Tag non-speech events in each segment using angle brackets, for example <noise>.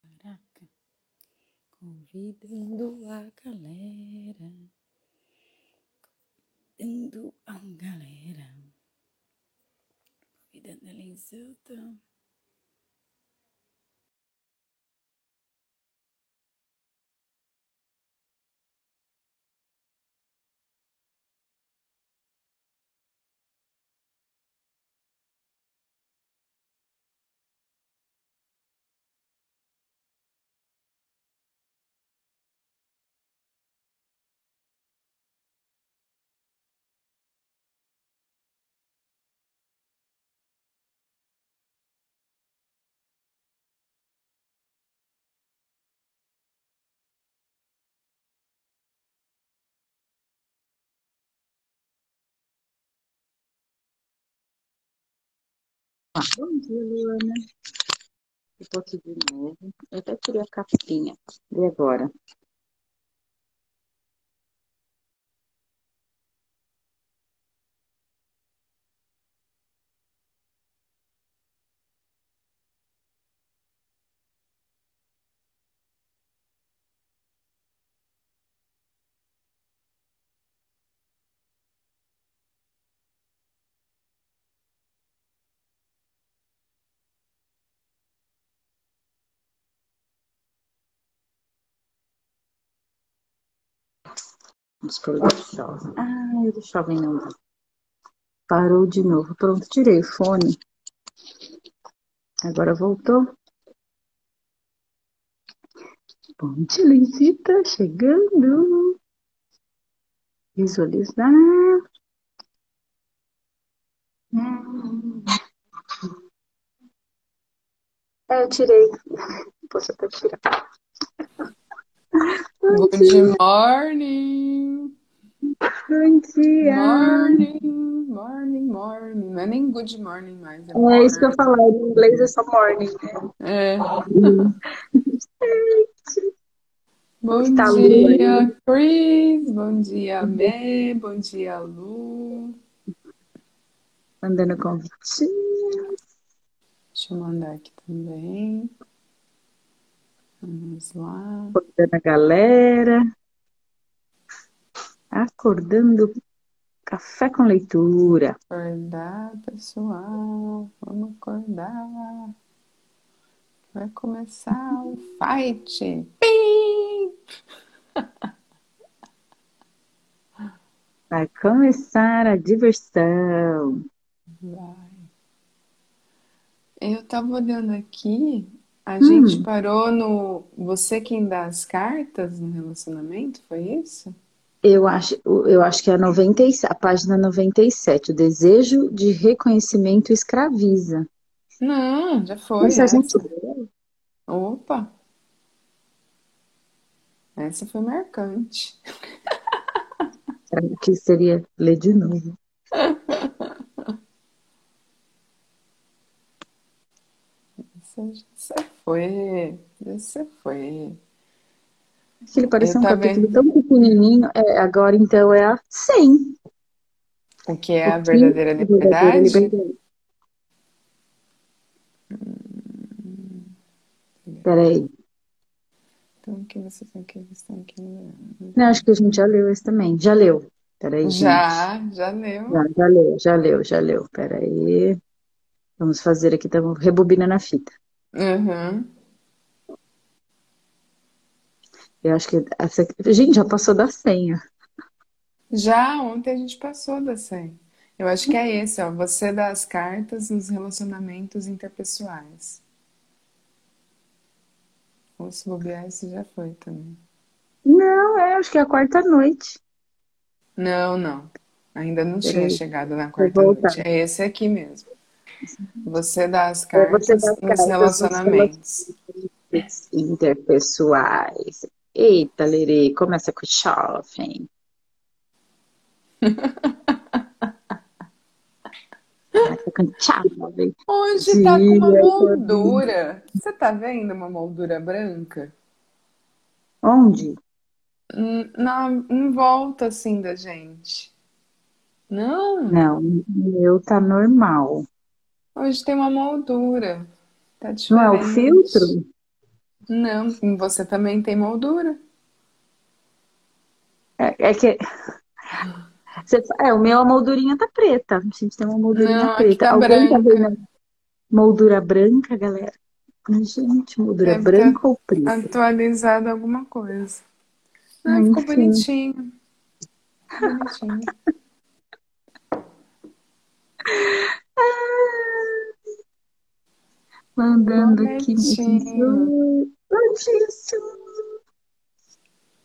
Caraca, convidando a galera, convidando a galera, convidando ela em Bom dia, Luana. Tô aqui de novo. Eu até tirei a capinha. E agora? Vamos pôr o jovem. Ah, o do jovem não dá. Parou de novo. Pronto, tirei o fone. Agora voltou. Bom Luizita. Chegando. Visualizar. É, eu tirei. Posso até tirar. Good morning! Bom dia. Morning, morning, morning. Não é nem good morning mais, é É isso que eu morning. falar. Em inglês é só morning. né? É. <laughs> Bom está dia, Chris. Bom dia, Mé. Bom dia, Lu. Mandando convitinho. Deixa eu mandar aqui também. Vamos lá. Acordando a galera. Acordando café com leitura. Acordar, pessoal. Vamos acordar. Vai começar o fight. Pim! Vai começar a diversão. Vai. Eu tava olhando aqui, a gente Hum, parou no você quem dá as cartas no relacionamento, foi isso? Eu acho, eu acho que é a, 97, a página 97. O desejo de reconhecimento escraviza. Não, já foi Isso a gente essa. Opa, essa foi marcante. Que seria ler de novo? <laughs> Essa já foi, essa foi. Que ele Eu parecia um tava capítulo vendo tão pequenininho. É, agora, então, é a 100. o que é O a que verdadeira é verdadeira liberdade. liberdade? Peraí. Então, o que vocês estão aqui, estão aqui. Não, acho que a gente já leu esse também. Já leu. Peraí, gente. Já, já leu. Já, já leu, já leu, já leu. Peraí. Vamos fazer aqui, estamos rebobinando a fita. Uhum. Eu acho que essa. aqui- Gente, já passou da senha. Já ontem a gente passou da 100. Eu acho que é esse, ó. Você dá as cartas nos relacionamentos interpessoais. Ou se bobear, esse já foi também. Não, é, acho que é a quarta noite. Não, não. Ainda não tinha Peraí, chegado na quarta noite. É esse aqui mesmo. Você dá as É cartas dá nos as cartas nos relacionamentos interpessoais. Eita, Lerê, começa com jovem. Hoje tá com uma moldura. Você tá vendo uma moldura branca? Onde? na, em volta assim da gente. Não? Não, o meu tá normal. Hoje tem uma moldura. Tá Não é o diferente. filtro? Não, você também tem moldura. É, é que. <laughs> Você- é, o meu, a moldurinha tá preta. A gente tem uma moldurinha Não, aqui preta. tá Alguém tá branca. vendo moldura branca, galera? Gente, moldura Deve branca ter ou preta? atualizado alguma coisa. Ah, ficou bonitinho. Bonitinho. <laughs> Mandando aqui Bonitinho. Bom dia, Su.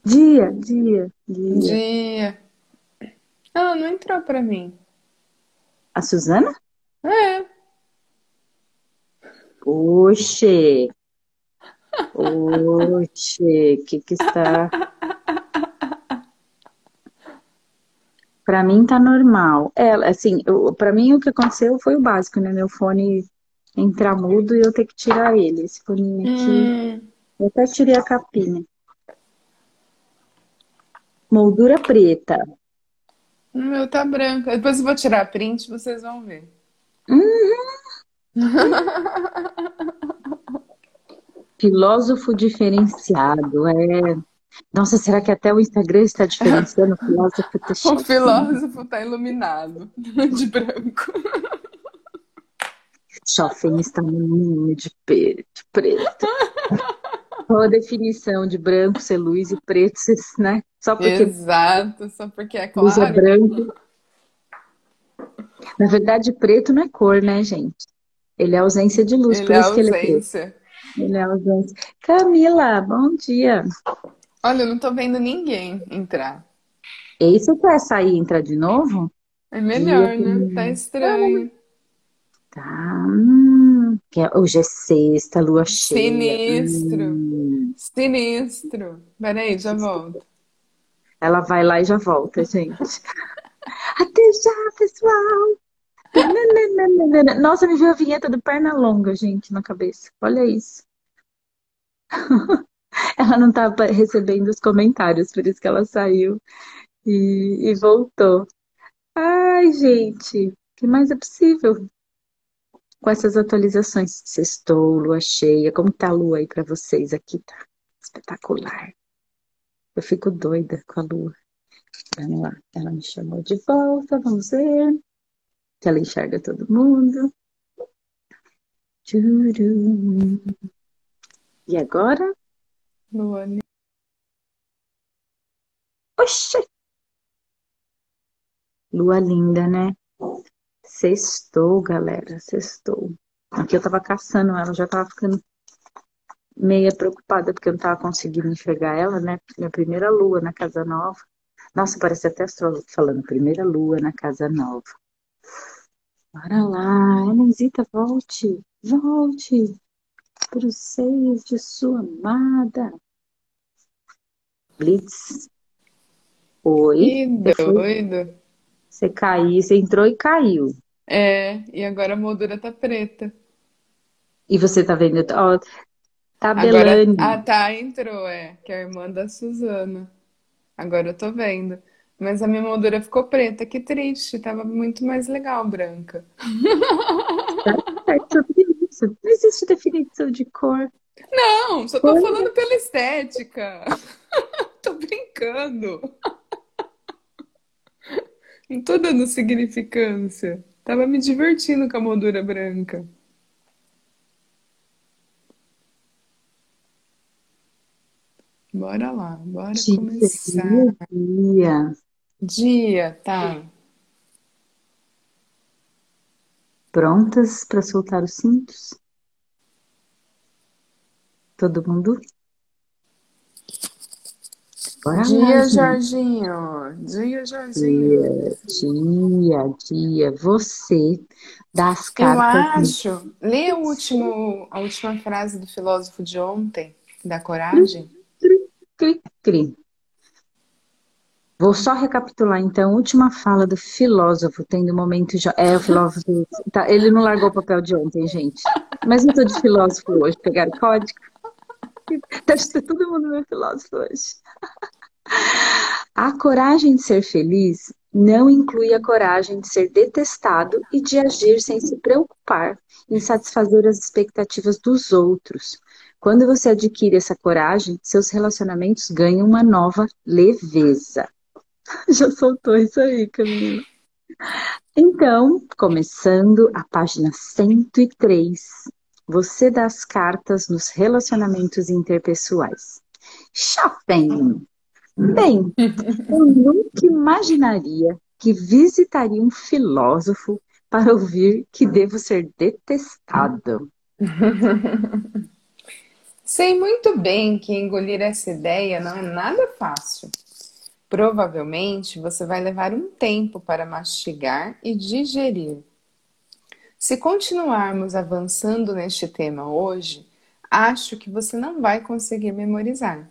Dia, dia, dia. Dia. Ela não entrou pra mim. A Suzana? É. Oxe, oxe, o que que está? Pra mim tá normal. É, assim, eu, pra mim o que aconteceu foi o básico, né? Meu fone entrar mudo e eu ter que tirar ele. Esse fone aqui, Hum, eu até tirei a capinha. Moldura preta. o meu tá branco. Depois eu vou tirar print, vocês vão ver. Filósofo diferenciado, é. Nossa, será que até o Instagram está diferenciando o filósofo? Tá O filósofo tá iluminado <laughs> de branco. Shopping está no ninho de de preto. <laughs> Qual a definição de branco ser luz e preto ser, né? Só porque Exato, só porque é luz é claro. branco. Na verdade, preto não é cor, né, gente? Ele é ausência de luz, Ele por é isso que ele é preto. ausência. Ele é ausência. Camila, bom dia. Olha, eu não tô vendo ninguém entrar. E aí, você quer sair e entrar de novo? É melhor, Dia né? Tá estranho. Tá. Hum, é- hoje é sexta, lua cheia. Sinistro. Hum. Sinistro. Peraí, já volto. Ela vai lá e já volta, gente. Até já, pessoal! Nossa, me veio a vinheta do Pernalonga, gente, na cabeça. Olha isso. Ela não estava recebendo os comentários, por isso que ela saiu e, e voltou. Ai, gente, o que mais é possível com essas atualizações? Sextou, lua cheia. Como tá a lua aí para vocês? Aqui tá espetacular. Eu fico doida com a lua. Vamos lá, ela me chamou de volta, vamos ver se ela enxerga todo mundo. Tchurum. E agora? Luane. Oxê! Lua linda, né? Sextou, galera, sextou. Aqui eu tava caçando ela, já tava ficando meia preocupada porque eu não tava conseguindo enxergar ela, né? Minha primeira lua na casa nova. Nossa, parece até astrólogo falando primeira lua na casa nova. Bora lá, Helenzita, volte, volte para os seios de sua amada. Blitz. Oi, Que doido. você caiu, você entrou e caiu. É, e agora a moldura tá preta. E você tá vendo, ó, tá Agora Belane. a Tá entrou, é, que é a irmã da Suzana. Agora eu tô vendo. Mas a minha moldura ficou preta, que triste. Tava muito mais legal branca. É sobre isso. Não existe definição de cor. Não, só tô falando pela estética. <laughs> Tô brincando. Não tô dando significância. Tava me divertindo com a moldura branca. Bora lá, bora Dia, começar. dia, dia. Tá. Prontas para soltar os cintos? Todo mundo? Bora lá, Dia, gente. Jorginho. Dia, Jorginho. Dia, dia. Você das Eu cartas. acho. Lê o último, a última frase do filósofo de ontem, da coragem. Cri, cri. Vou só recapitular, então, a última fala do filósofo, tendo um momento. jo- É, o filósofo. Tá, ele não largou o papel de ontem, gente. Mas eu tô de filósofo hoje. Pegaram código? Deve ser todo mundo meu filósofo hoje. A coragem de ser feliz não inclui a coragem de ser detestado e de agir sem se preocupar em satisfazer as expectativas dos outros. Quando você adquire essa coragem, seus relacionamentos ganham uma nova leveza. <laughs> Já soltou isso aí, Camila. Então, começando a página 103, você dá as cartas nos relacionamentos interpessoais. Chapéu! Bem, eu nunca imaginaria que visitaria um filósofo para ouvir que devo ser detestado. <laughs> Sei muito bem que engolir essa ideia não é nada fácil. Provavelmente você vai levar um tempo para mastigar e digerir. Se continuarmos avançando neste tema hoje, acho que você não vai conseguir memorizar.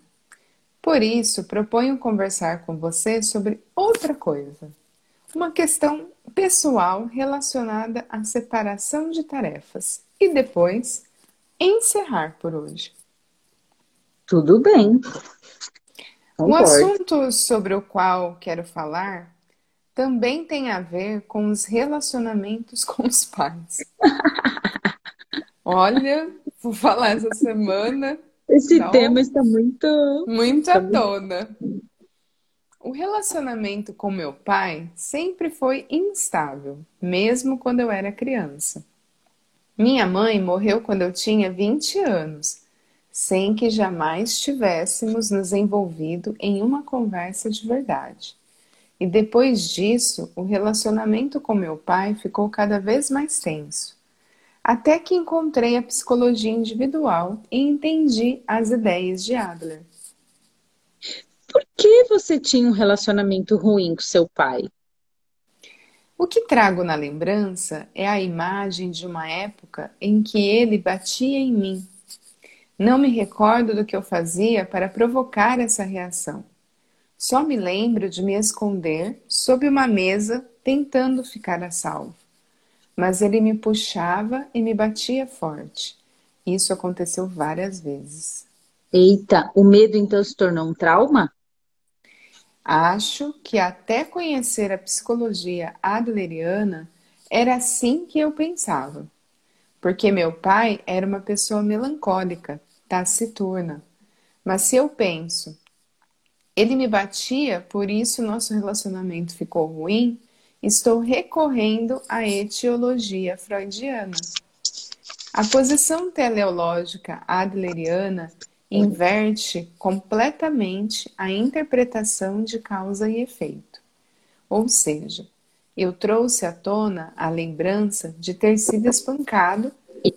Por isso, proponho conversar com você sobre outra coisa. Uma questão pessoal relacionada à separação de tarefas. E depois, encerrar por hoje. Tudo bem. O assunto sobre o qual quero falar também tem a ver com os relacionamentos com os pais. <laughs> Olha, vou falar essa semana esse tema está muito. Muito à tona. O relacionamento com meu pai sempre foi instável, mesmo quando eu era criança. Minha mãe morreu quando eu tinha 20 anos, sem que jamais tivéssemos nos envolvido em uma conversa de verdade. E depois disso, o relacionamento com meu pai ficou cada vez mais tenso até que encontrei a psicologia individual e entendi as ideias de Adler. Por que você tinha um relacionamento ruim com seu pai? O que trago na lembrança é a imagem de uma época em que ele batia em mim. Não me recordo do que eu fazia para provocar essa reação. Só me lembro de me esconder sob uma mesa tentando ficar a salvo mas ele me puxava e me batia forte. Isso aconteceu várias vezes. Eita, o medo então se tornou um trauma? Acho que até conhecer a psicologia adleriana era assim que eu pensava. Porque meu pai era uma pessoa melancólica, taciturna. Mas se eu penso, ele me batia, por isso nosso relacionamento ficou ruim, estou recorrendo à etiologia freudiana. A posição teleológica adleriana inverte completamente a interpretação de causa e efeito. Ou seja, eu trouxe à tona a lembrança de ter sido espancado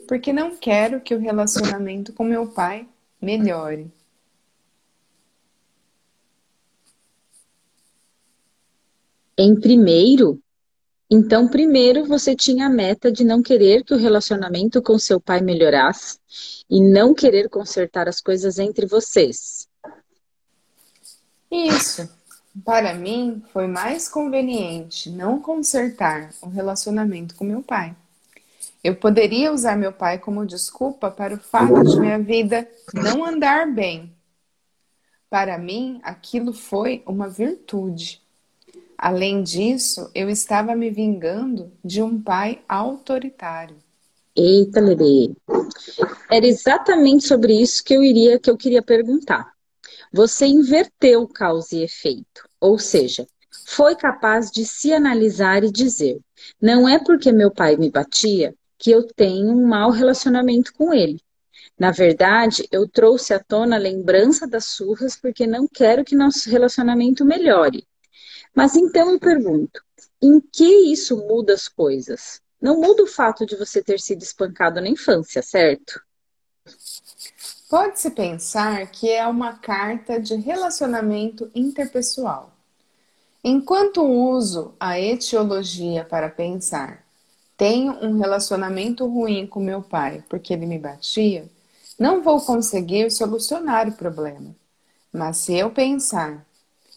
porque não quero que o relacionamento com meu pai melhore. Em primeiro, então, primeiro você tinha a meta de não querer que o relacionamento com seu pai melhorasse e não querer consertar as coisas entre vocês. Isso. Para mim, foi mais conveniente não consertar o relacionamento com meu pai. Eu poderia usar meu pai como desculpa para o fato de minha vida não andar bem. Para mim, aquilo foi uma virtude. Além disso, eu estava me vingando de um pai autoritário. Eita, Lele. Era exatamente sobre isso que eu iria que eu queria perguntar. Você inverteu causa e efeito, ou seja, foi capaz de se analisar e dizer: não é porque meu pai me batia que eu tenho um mau relacionamento com ele. Na verdade, eu trouxe à tona a lembrança das surras porque não quero que nosso relacionamento melhore. Mas então eu pergunto: em que isso muda as coisas? Não muda o fato de você ter sido espancado na infância, certo? Pode-se pensar que é uma carta de relacionamento interpessoal. Enquanto uso a etiologia para pensar, tenho um relacionamento ruim com meu pai porque ele me batia, não vou conseguir solucionar o problema. Mas se eu pensar,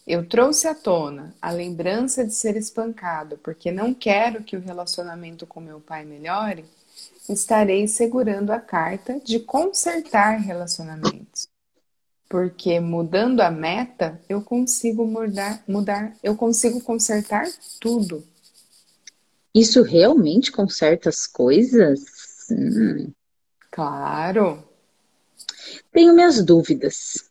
eu trouxe à tona a lembrança de ser espancado porque não quero que o relacionamento com meu pai melhore. Estarei segurando a carta de consertar relacionamentos. Porque mudando a meta, eu consigo mudar, mudar, eu consigo consertar tudo. Isso realmente conserta as coisas? Hum. Claro. Tenho minhas dúvidas.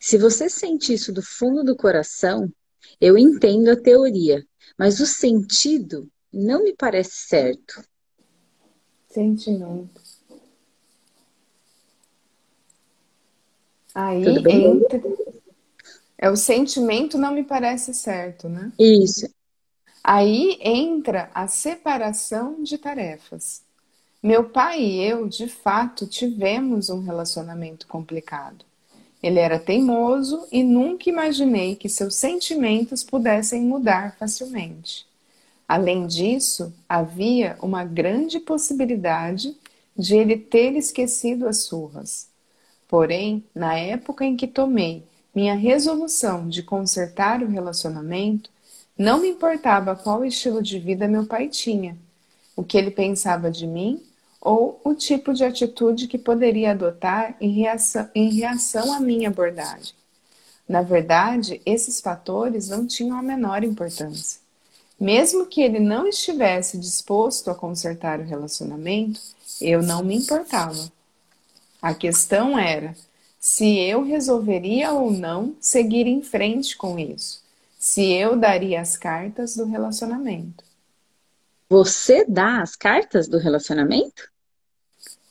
Se você sente isso do fundo do coração, eu entendo a teoria, mas o sentido não me parece certo. Sentimento. Aí entra. É o sentimento não me parece certo, né? Isso. Aí entra a separação de tarefas. Meu pai e eu, de fato, tivemos um relacionamento complicado. Ele era teimoso e nunca imaginei que seus sentimentos pudessem mudar facilmente. Além disso, havia uma grande possibilidade de ele ter esquecido as surras. Porém, na época em que tomei minha resolução de consertar o relacionamento, não me importava qual estilo de vida meu pai tinha, o que ele pensava de mim ou o tipo de atitude que poderia adotar em reação, em reação à minha abordagem. Na verdade, esses fatores não tinham a menor importância. Mesmo que ele não estivesse disposto a consertar o relacionamento, eu não me importava. A questão era se eu resolveria ou não seguir em frente com isso, se eu daria as cartas do relacionamento. Você dá as cartas do relacionamento?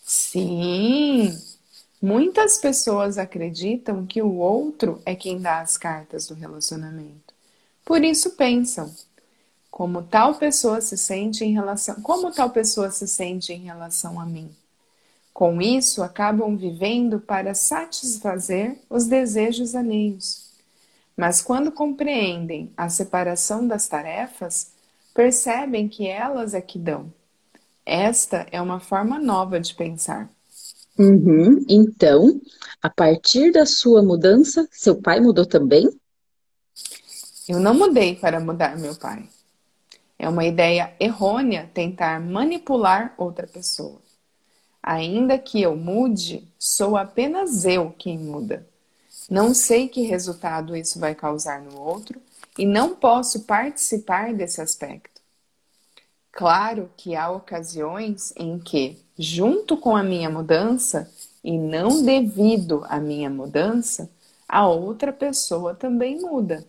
Sim. Muitas pessoas acreditam que o outro é quem dá as cartas do relacionamento. Por isso pensam como tal pessoa se sente em relação, como tal pessoa se sente em relação a mim. Com isso, acabam vivendo para satisfazer os desejos alheios. Mas quando compreendem a separação das tarefas, percebem que elas é que dão. Esta é uma forma nova de pensar. Uhum. Então, a partir da sua mudança, seu pai mudou também? Eu não mudei para mudar meu pai. É uma ideia errônea tentar manipular outra pessoa. Ainda que eu mude, sou apenas eu quem muda. Não sei que resultado isso vai causar no outro e não posso participar desse aspecto. Claro que há ocasiões em que, junto com a minha mudança e não devido à minha mudança, a outra pessoa também muda.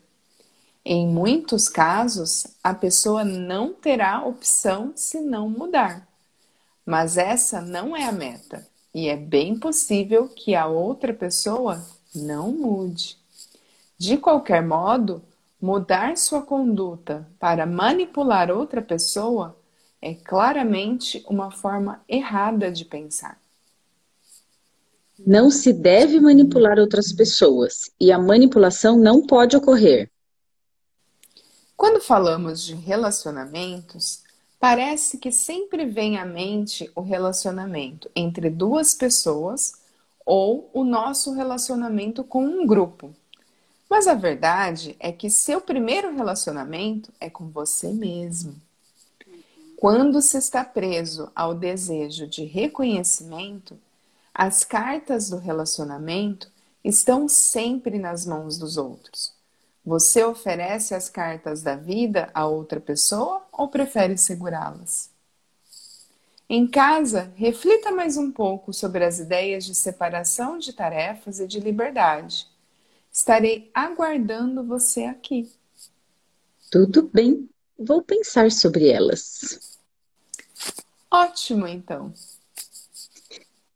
Em muitos casos, a pessoa não terá opção se não mudar. Mas essa não é a meta, e é bem possível que a outra pessoa não mude. De qualquer modo, mudar sua conduta para manipular outra pessoa é claramente uma forma errada de pensar. Não se deve manipular outras pessoas e a manipulação não pode ocorrer. Quando falamos de relacionamentos, Parece que sempre vem à mente o relacionamento entre duas pessoas ou o nosso relacionamento com um grupo. Mas a verdade é que seu primeiro relacionamento é com você mesmo. Quando se está preso ao desejo de reconhecimento, as cartas do relacionamento estão sempre nas mãos dos outros. Você oferece as cartas da vida a outra pessoa ou prefere segurá-las? Em casa, reflita mais um pouco sobre as ideias de separação de tarefas e de liberdade. Estarei aguardando você aqui. Tudo bem, vou pensar sobre elas. Ótimo, então.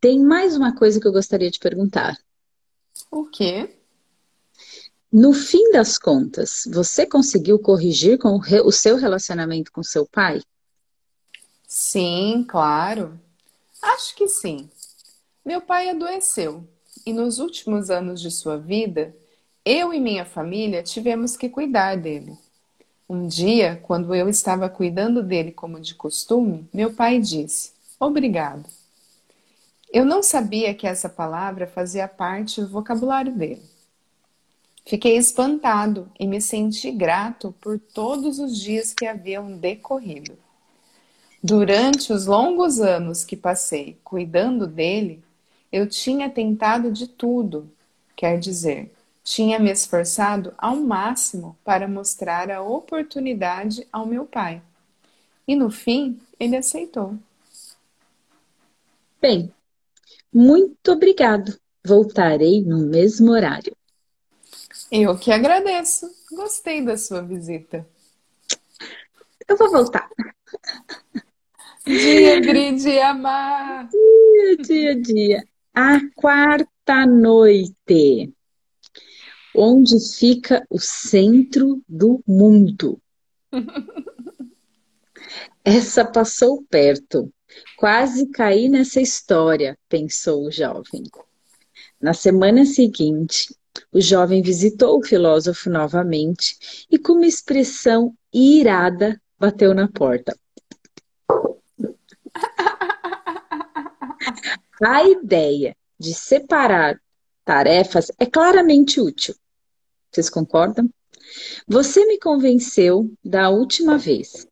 Tem mais uma coisa que eu gostaria de perguntar. O quê? No fim das contas, você conseguiu corrigir com o seu relacionamento com seu pai? Sim, claro. Acho que sim. Meu pai adoeceu e nos últimos anos de sua vida, eu e minha família tivemos que cuidar dele. Um dia, quando eu estava cuidando dele como de costume, meu pai disse: Obrigado. Eu não sabia que essa palavra fazia parte do vocabulário dele. Fiquei espantado e me senti grato por todos os dias que haviam decorrido. Durante os longos anos que passei cuidando dele, eu tinha tentado de tudo, Quer dizer, tinha me esforçado ao máximo para mostrar a oportunidade ao meu pai. E no fim, ele aceitou. Bem, muito obrigado. Voltarei no mesmo horário. Eu que agradeço. Gostei da sua visita. Eu vou voltar. Dia, dia, amar. Dia, dia, dia. A quarta noite. Onde fica o centro do mundo? <laughs> Essa passou perto. Quase caí nessa história, pensou o jovem. Na semana seguinte, o jovem visitou o filósofo novamente e, com uma expressão irada, bateu na porta. <laughs> A ideia de separar tarefas é claramente útil. Vocês concordam? Você me convenceu da última vez,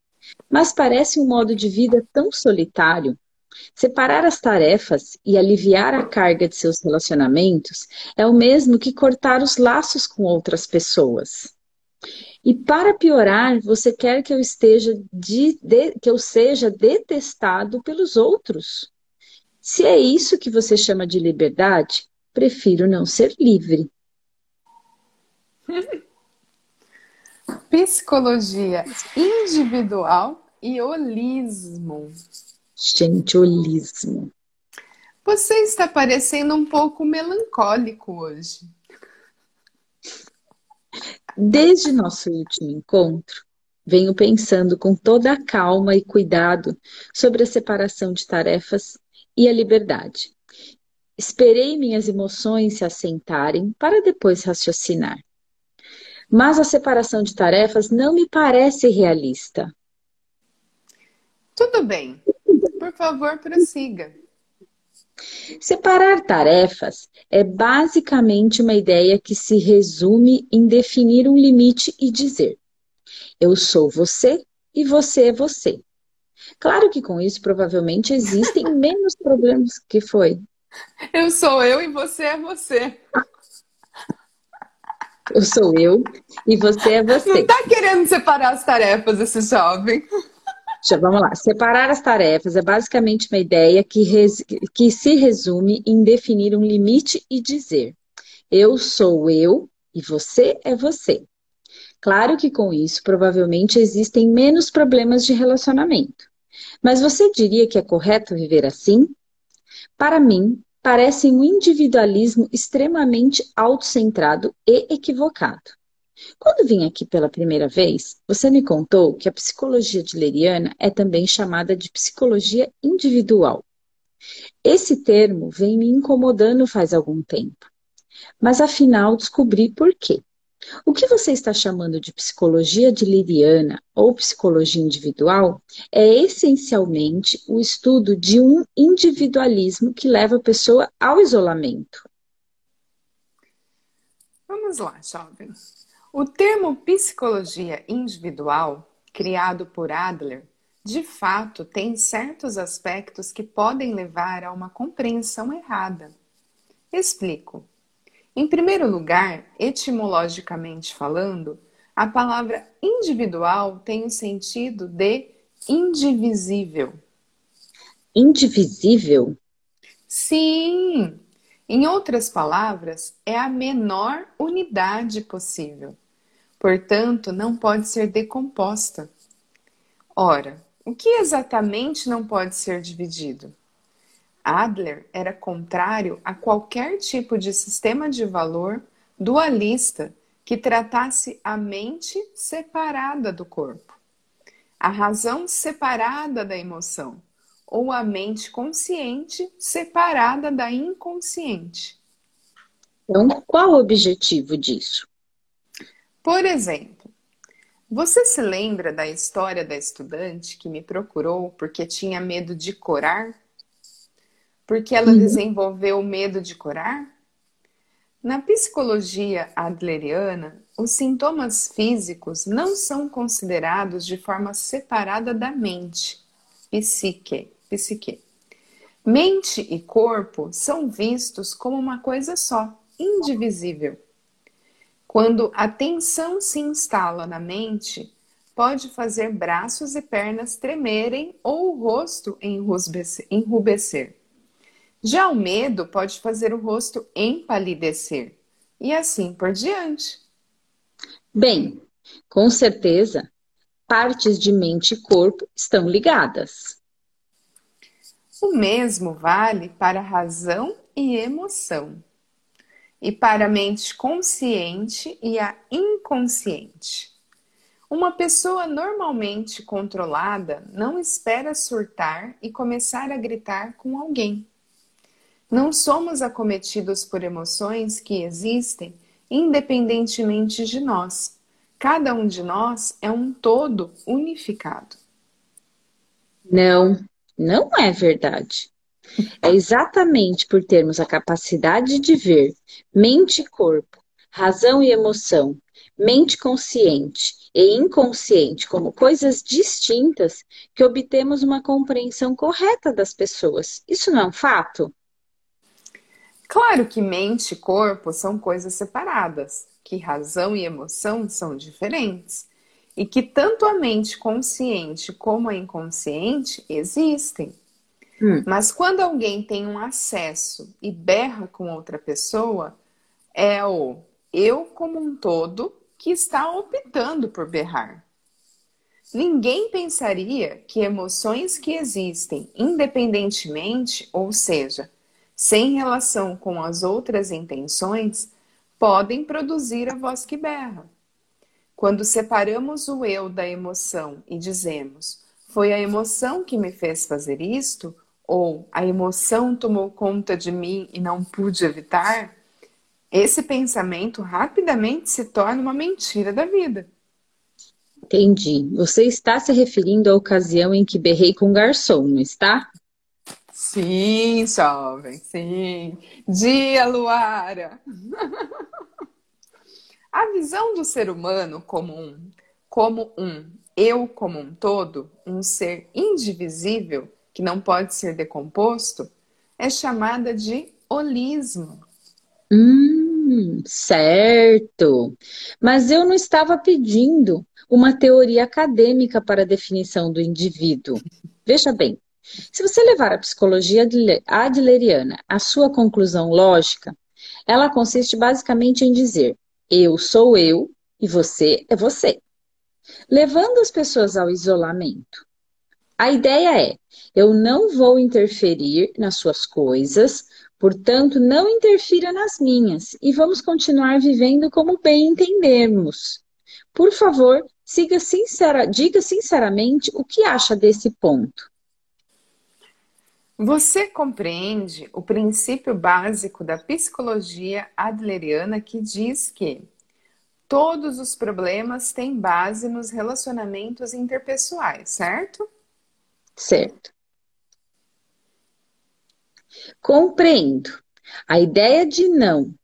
mas parece um modo de vida tão solitário. Separar as tarefas e aliviar a carga de seus relacionamentos é o mesmo que cortar os laços com outras pessoas. E para piorar, você quer que eu esteja de, de, que eu seja detestado pelos outros. Se é isso que você chama de liberdade, prefiro não ser livre. Psicologia individual e holismo. Gente, holismo. Você está parecendo um pouco melancólico hoje. Desde nosso último encontro, venho pensando com toda a calma e cuidado sobre a separação de tarefas e a liberdade. Esperei minhas emoções se assentarem para depois raciocinar. Mas a separação de tarefas não me parece realista. Tudo bem. Por favor, prossiga. Separar tarefas é basicamente uma ideia que se resume em definir um limite e dizer: eu sou você e você é você. Claro que com isso provavelmente existem <laughs> menos problemas que foi. Eu sou eu e você é você. <laughs> Eu sou eu e você é você. Não tá querendo separar as tarefas esse jovem. Já vamos lá. Separar as tarefas é basicamente uma ideia que, res... que se resume em definir um limite e dizer: eu sou eu e você é você. Claro que com isso provavelmente existem menos problemas de relacionamento. Mas você diria que é correto viver assim? Para mim, parece um individualismo extremamente autocentrado e equivocado. Quando vim aqui pela primeira vez, você me contou que a psicologia adleriana é também chamada de psicologia individual. Esse termo vem me incomodando faz algum tempo, mas afinal descobri por quê. O que você está chamando de psicologia adleriana ou psicologia individual é essencialmente o estudo de um individualismo que leva a pessoa ao isolamento. Vamos lá, jovens. O termo psicologia individual, criado por Adler, de fato tem certos aspectos que podem levar a uma compreensão errada. Explico. Em primeiro lugar, etimologicamente falando, a palavra individual tem o sentido de indivisível. Indivisível? Sim! Em outras palavras, é a menor unidade possível portanto, não pode ser decomposta. Ora, o que exatamente não pode ser dividido? Adler era contrário a qualquer tipo de sistema de valor dualista que tratasse a mente separada do corpo, a razão separada da emoção, ou a mente consciente separada da inconsciente. Então, qual o objetivo disso? Por exemplo, você se lembra da história da estudante que me procurou porque tinha medo de corar? Porque ela uhum. desenvolveu medo de corar? Na psicologia adleriana, os sintomas físicos não são considerados de forma separada da mente, psique, psique. Mente e corpo são vistos como uma coisa só, indivisível. Quando a tensão se instala na mente, pode fazer braços e pernas tremerem ou o rosto enrubescer. Já o medo pode fazer o rosto empalidecer e assim por diante. Bem, com certeza, partes de mente e corpo estão ligadas. O mesmo vale para razão e emoção, e para a mente consciente e a inconsciente. Uma pessoa normalmente controlada não espera surtar e começar a gritar com alguém. Não somos acometidos por emoções que existem independentemente de nós. Cada um de nós é um todo unificado. Não, não é verdade. É exatamente por termos a capacidade de ver mente e corpo, razão e emoção, mente consciente e inconsciente como coisas distintas que obtemos uma compreensão correta das pessoas. Isso não é um fato? Claro que mente e corpo são coisas separadas, que razão e emoção são diferentes, e que tanto a mente consciente como a inconsciente existem. Hum. Mas quando alguém tem um acesso e berra com outra pessoa, é o eu como um todo que está optando por berrar. Ninguém pensaria que emoções que existem independentemente, ou seja, sem relação com as outras intenções, podem produzir a voz que berra. Quando separamos o eu da emoção e dizemos, foi a emoção que me fez fazer isto, ou a emoção tomou conta de mim e não pude evitar, esse pensamento rapidamente se torna uma mentira da vida. Entendi. Você está se referindo à ocasião em que berrei com o garçom, não está? Sim, jovem, sim. Dia, Luara. <laughs> A visão do ser humano como um, como um eu como um todo, um ser indivisível que não pode ser decomposto, é chamada de holismo. Hum, certo. Mas eu não estava pedindo uma teoria acadêmica para a definição do indivíduo. Veja bem, se você levar a psicologia adleriana à sua conclusão lógica, ela consiste basicamente em dizer: eu sou eu e você é você. Levando as pessoas ao isolamento. A ideia é: eu não vou interferir nas suas coisas, Portanto, não interfira nas minhas e vamos continuar vivendo como bem entendermos. Por favor, siga sincera, diga sinceramente o que acha desse ponto. Você compreende o princípio básico da psicologia adleriana que diz que todos os problemas têm base nos relacionamentos interpessoais, certo? Certo. Compreendo. A ideia de não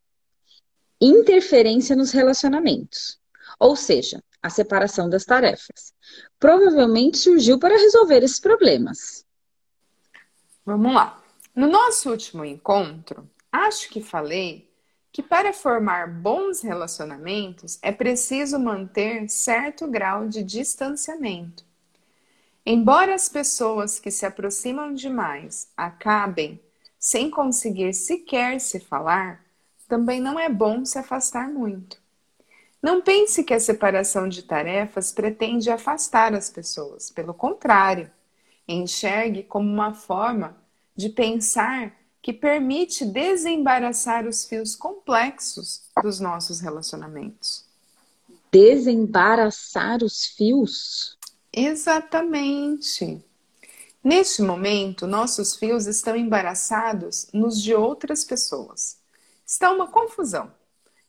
interferência nos relacionamentos, ou seja, a separação das tarefas, provavelmente surgiu para resolver esses problemas. Vamos lá. No nosso último encontro, acho que falei que para formar bons relacionamentos é preciso manter certo grau de distanciamento. Embora as pessoas que se aproximam demais acabem sem conseguir sequer se falar, também não é bom se afastar muito. Não pense que a separação de tarefas pretende afastar as pessoas, pelo contrário, enxergue como uma forma de pensar que permite desembaraçar os fios complexos dos nossos relacionamentos. Desembaraçar os fios? Exatamente. Neste momento, nossos fios estão embaraçados nos de outras pessoas. Está uma confusão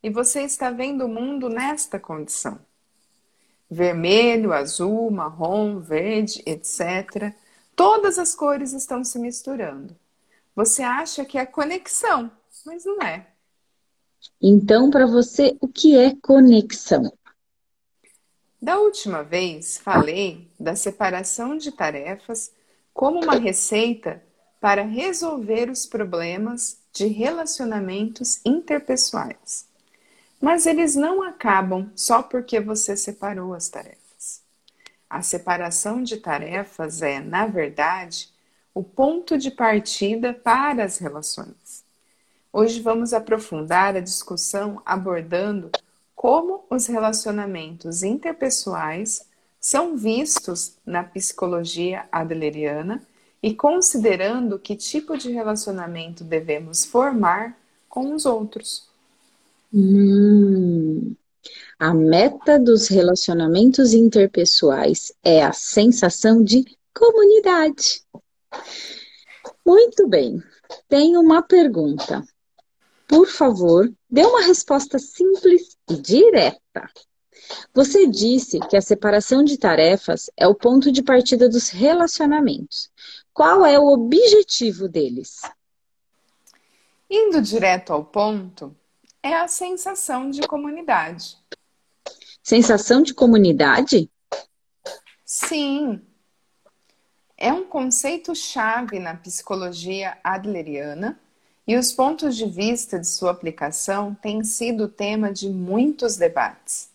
e você está vendo o mundo nesta condição. Vermelho, azul, marrom, verde, etc. Todas as cores estão se misturando. Você acha que é conexão, mas não é. Então, para você, o que é conexão? Da última vez, falei da separação de tarefas como uma receita para resolver os problemas de relacionamentos interpessoais. Mas eles não acabam só porque você separou as tarefas. A separação de tarefas é, na verdade, o ponto de partida para as relações. Hoje vamos aprofundar a discussão abordando como os relacionamentos interpessoais são vistos na psicologia adleriana e considerando que tipo de relacionamento devemos formar com os outros. Hum, a meta dos relacionamentos interpessoais é a sensação de comunidade. Muito bem, tenho uma pergunta. Por favor, dê uma resposta simples e direta. Você disse que a separação de tarefas é o ponto de partida dos relacionamentos. Qual é o objetivo deles? Indo direto ao ponto, é a sensação de comunidade. Sensação de comunidade? Sim. É um conceito chave na psicologia adleriana e os pontos de vista de sua aplicação têm sido tema de muitos debates.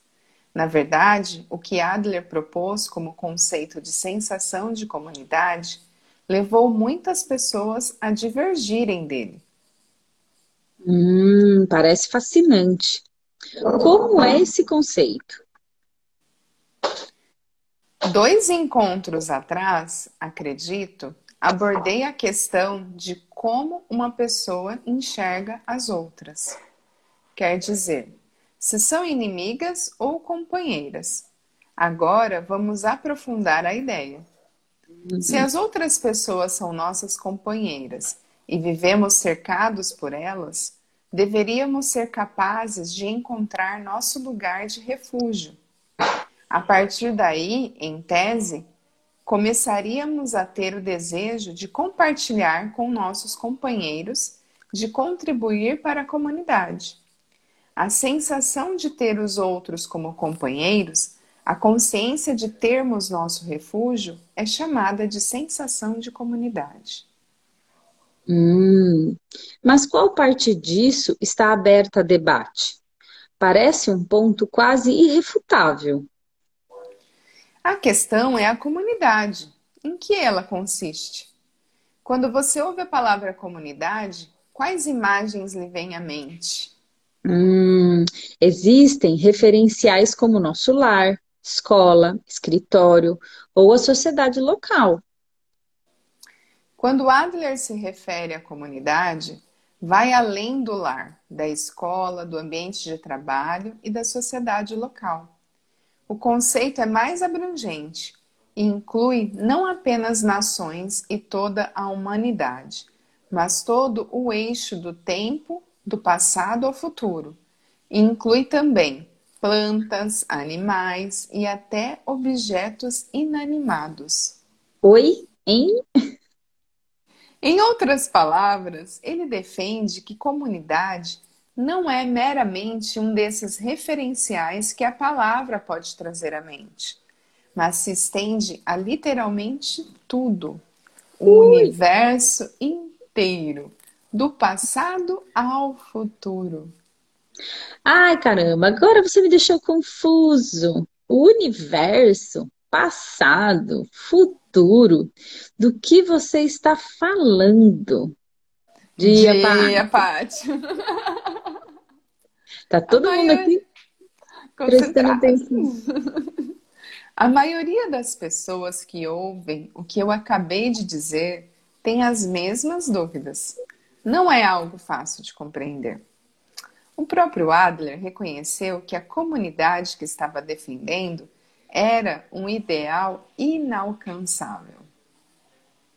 Na verdade, o que Adler propôs como conceito de sensação de comunidade levou muitas pessoas a divergirem dele. Hum, parece fascinante. Como é esse conceito? Dois encontros atrás, acredito, abordei a questão de como uma pessoa enxerga as outras. Quer dizer, se são inimigas ou companheiras. Agora vamos aprofundar a ideia. Se as outras pessoas são nossas companheiras e vivemos cercados por elas, deveríamos ser capazes de encontrar nosso lugar de refúgio. A partir daí, em tese, começaríamos a ter o desejo de compartilhar com nossos companheiros, de contribuir para a comunidade. A sensação de ter os outros como companheiros, a consciência de termos nosso refúgio, é chamada de sensação de comunidade. Hum, mas qual parte disso está aberta a debate? Parece um ponto quase irrefutável. A questão é a comunidade. Em que ela consiste? Quando você ouve a palavra comunidade, quais imagens lhe vêm à mente? Hum, existem referenciais como nosso lar, escola, escritório ou a sociedade local. Quando Adler se refere à comunidade, vai além do lar, da escola, do ambiente de trabalho e da sociedade local. O conceito é mais abrangente e inclui não apenas nações e toda a humanidade, mas todo o eixo do tempo, do passado ao futuro. E inclui também plantas, animais e até objetos inanimados. Oi, hein? Em outras palavras, ele defende que comunidade não é meramente um desses referenciais que a palavra pode trazer à mente, mas se estende a literalmente tudo, o Ui. universo inteiro, do passado ao futuro. Ai, caramba, agora você me deixou confuso. O universo, passado, futuro. Do que você está falando? Dia, Dia Paty. <laughs> Tá todo mundo aqui prestando atenção. <laughs> A maioria das pessoas que ouvem o que eu acabei de dizer tem as mesmas dúvidas. Não é algo fácil de compreender. O próprio Adler reconheceu que a comunidade que estava defendendo era um ideal inalcançável.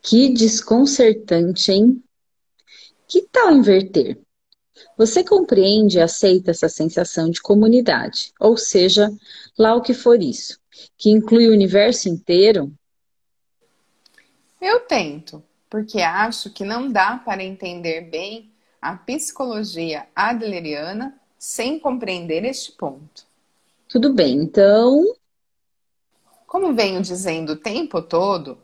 Que desconcertante, hein? Que tal inverter? Você compreende e aceita essa sensação de comunidade, ou seja, lá o que for isso, que inclui o universo inteiro? Eu tento, porque acho que não dá para entender bem a psicologia adleriana sem compreender este ponto. Tudo bem, então. Como venho dizendo o tempo todo,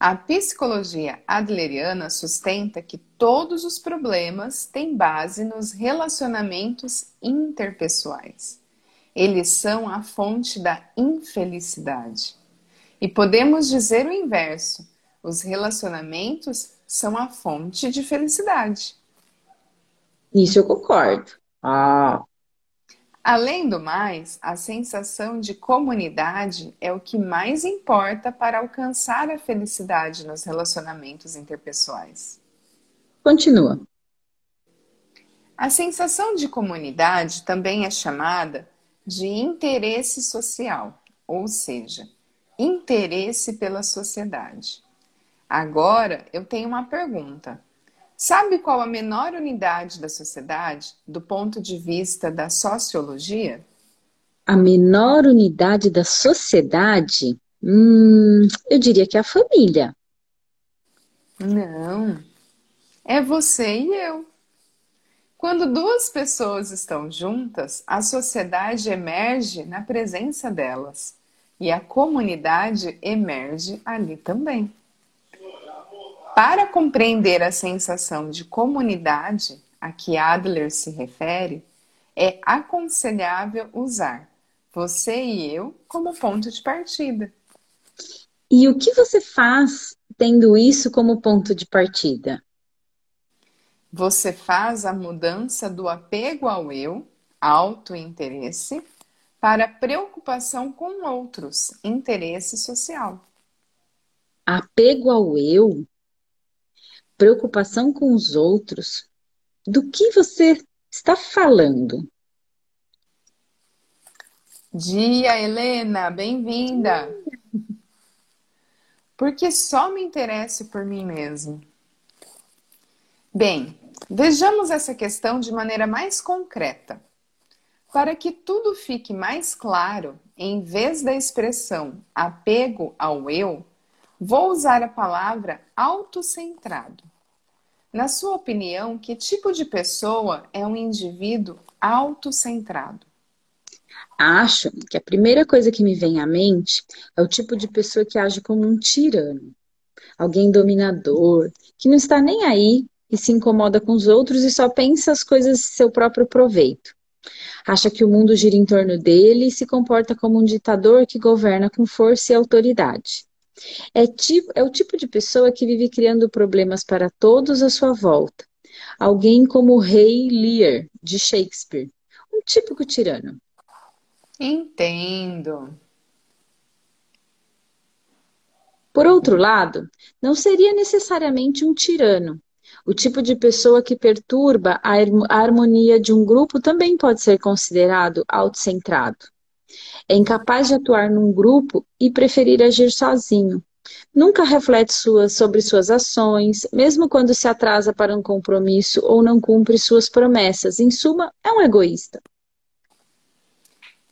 A psicologia adleriana sustenta que todos os problemas têm base nos relacionamentos interpessoais. Eles são a fonte da infelicidade. E podemos dizer o inverso: os relacionamentos são a fonte de felicidade. Isso eu concordo. Ah. Além do mais, a sensação de comunidade é o que mais importa para alcançar a felicidade nos relacionamentos interpessoais. Continua. A sensação de comunidade também é chamada de interesse social, ou seja, interesse pela sociedade. Agora eu tenho uma pergunta. Sabe qual a menor unidade da sociedade do ponto de vista da sociologia? A menor unidade da sociedade? Hum, eu diria que é a família. Não. É você e eu. Quando duas pessoas estão juntas, a sociedade emerge na presença delas e a comunidade emerge ali também. Para compreender a sensação de comunidade a que Adler se refere, é aconselhável usar você e eu como ponto de partida. E o que você faz tendo isso como ponto de partida? Você faz a mudança do apego ao eu, auto-interesse, para preocupação com outros, interesse social. Apego ao eu, preocupação com os outros. Do que você está falando? Dia, Helena, bem-vinda. Porque só me interesso por mim mesmo. Bem, Vejamos essa questão de maneira mais concreta. Para que tudo fique mais claro, em vez da expressão apego ao eu, vou usar a palavra autocentrado. Na sua opinião, que tipo de pessoa é um indivíduo autocentrado? Acho que a primeira coisa que me vem à mente é o tipo de pessoa que age como um tirano, alguém dominador, que não está nem aí e se incomoda com os outros e só pensa as coisas de seu próprio proveito. Acha que o mundo gira em torno dele e se comporta como um ditador que governa com força e autoridade. É, tipo, é o tipo de pessoa que vive criando problemas para todos à sua volta. Alguém como o rei Lear, de Shakespeare. Um típico tirano. Entendo. Por outro lado, não seria necessariamente um tirano, o tipo de pessoa que perturba a harmonia de um grupo também pode ser considerado autocentrado. É incapaz de atuar num grupo e preferir agir sozinho. Nunca reflete suas, sobre suas ações, mesmo quando se atrasa para um compromisso ou não cumpre suas promessas. Em suma, é um egoísta.